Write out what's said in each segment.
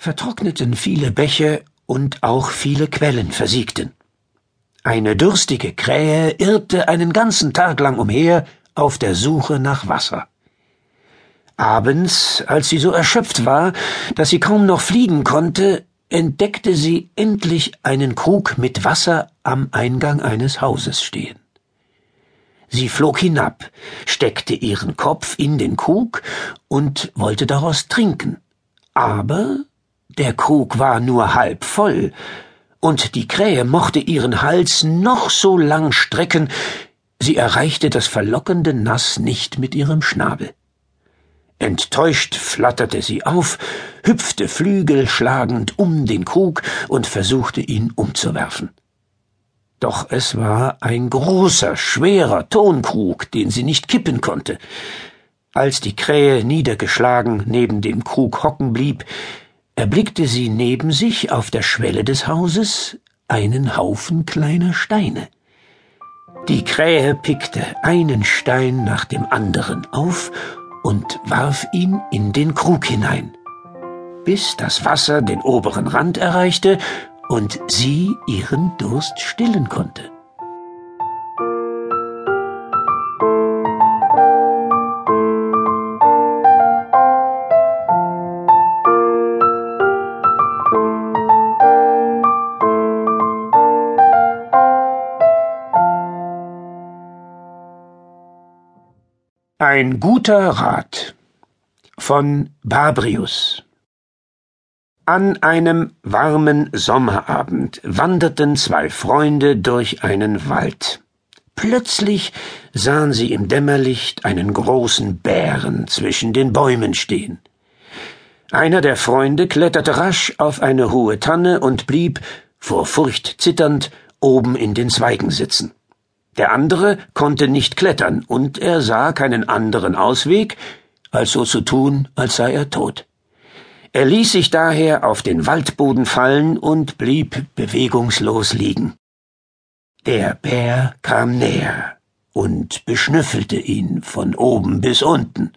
vertrockneten viele Bäche und auch viele Quellen versiegten. Eine durstige Krähe irrte einen ganzen Tag lang umher auf der Suche nach Wasser. Abends, als sie so erschöpft war, dass sie kaum noch fliegen konnte, entdeckte sie endlich einen Krug mit Wasser am Eingang eines Hauses stehen. Sie flog hinab, steckte ihren Kopf in den Krug und wollte daraus trinken. Aber der Krug war nur halb voll, und die Krähe mochte ihren Hals noch so lang strecken, sie erreichte das verlockende Nass nicht mit ihrem Schnabel. Enttäuscht flatterte sie auf, hüpfte flügelschlagend um den Krug und versuchte ihn umzuwerfen. Doch es war ein großer, schwerer Tonkrug, den sie nicht kippen konnte. Als die Krähe niedergeschlagen neben dem Krug hocken blieb, erblickte sie neben sich auf der Schwelle des Hauses einen Haufen kleiner Steine. Die Krähe pickte einen Stein nach dem anderen auf und warf ihn in den Krug hinein, bis das Wasser den oberen Rand erreichte und sie ihren Durst stillen konnte. Ein guter Rat von Babrius an einem warmen Sommerabend wanderten zwei Freunde durch einen Wald. Plötzlich sahen sie im Dämmerlicht einen großen Bären zwischen den Bäumen stehen. Einer der Freunde kletterte rasch auf eine hohe Tanne und blieb, vor Furcht zitternd, oben in den Zweigen sitzen. Der andere konnte nicht klettern, und er sah keinen anderen Ausweg, als so zu tun, als sei er tot. Er ließ sich daher auf den Waldboden fallen und blieb bewegungslos liegen. Der Bär kam näher und beschnüffelte ihn von oben bis unten.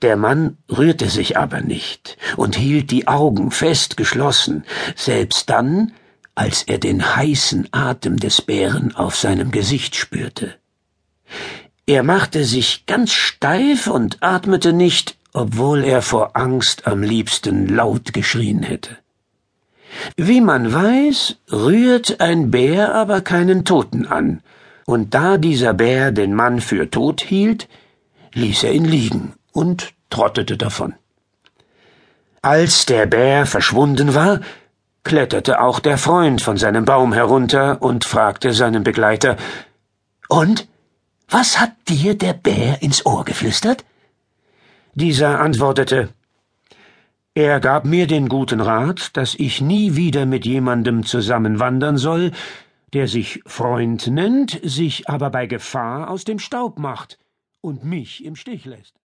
Der Mann rührte sich aber nicht und hielt die Augen fest geschlossen, selbst dann, als er den heißen Atem des Bären auf seinem Gesicht spürte. Er machte sich ganz steif und atmete nicht, obwohl er vor Angst am liebsten laut geschrien hätte. Wie man weiß, rührt ein Bär aber keinen Toten an, und da dieser Bär den Mann für tot hielt, ließ er ihn liegen und trottete davon. Als der Bär verschwunden war, kletterte auch der Freund von seinem Baum herunter und fragte seinen Begleiter Und? Was hat dir der Bär ins Ohr geflüstert? Dieser antwortete Er gab mir den guten Rat, dass ich nie wieder mit jemandem zusammenwandern soll, der sich Freund nennt, sich aber bei Gefahr aus dem Staub macht und mich im Stich lässt.